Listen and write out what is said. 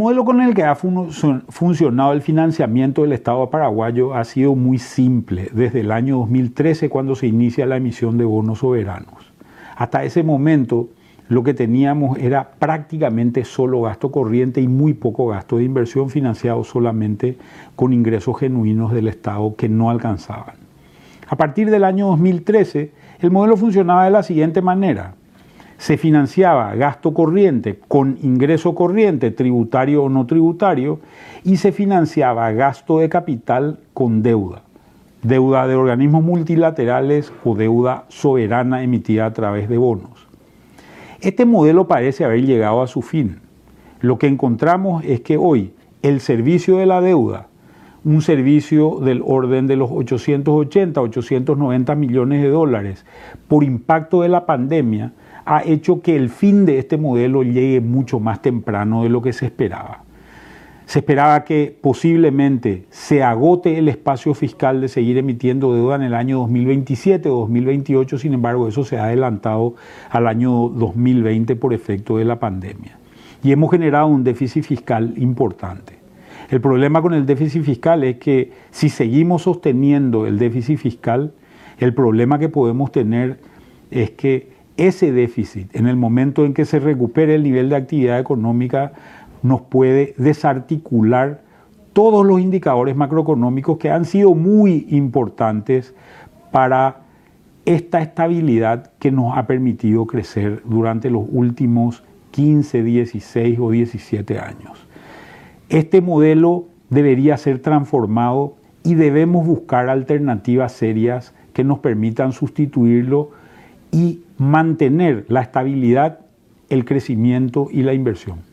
El modelo con el que ha funcionado el financiamiento del Estado paraguayo ha sido muy simple desde el año 2013 cuando se inicia la emisión de bonos soberanos. Hasta ese momento lo que teníamos era prácticamente solo gasto corriente y muy poco gasto de inversión financiado solamente con ingresos genuinos del Estado que no alcanzaban. A partir del año 2013, el modelo funcionaba de la siguiente manera se financiaba gasto corriente con ingreso corriente, tributario o no tributario, y se financiaba gasto de capital con deuda, deuda de organismos multilaterales o deuda soberana emitida a través de bonos. Este modelo parece haber llegado a su fin. Lo que encontramos es que hoy el servicio de la deuda, un servicio del orden de los 880, 890 millones de dólares por impacto de la pandemia, ha hecho que el fin de este modelo llegue mucho más temprano de lo que se esperaba. Se esperaba que posiblemente se agote el espacio fiscal de seguir emitiendo deuda en el año 2027 o 2028, sin embargo eso se ha adelantado al año 2020 por efecto de la pandemia. Y hemos generado un déficit fiscal importante. El problema con el déficit fiscal es que si seguimos sosteniendo el déficit fiscal, el problema que podemos tener es que ese déficit, en el momento en que se recupere el nivel de actividad económica, nos puede desarticular todos los indicadores macroeconómicos que han sido muy importantes para esta estabilidad que nos ha permitido crecer durante los últimos 15, 16 o 17 años. Este modelo debería ser transformado y debemos buscar alternativas serias que nos permitan sustituirlo y mantener la estabilidad, el crecimiento y la inversión.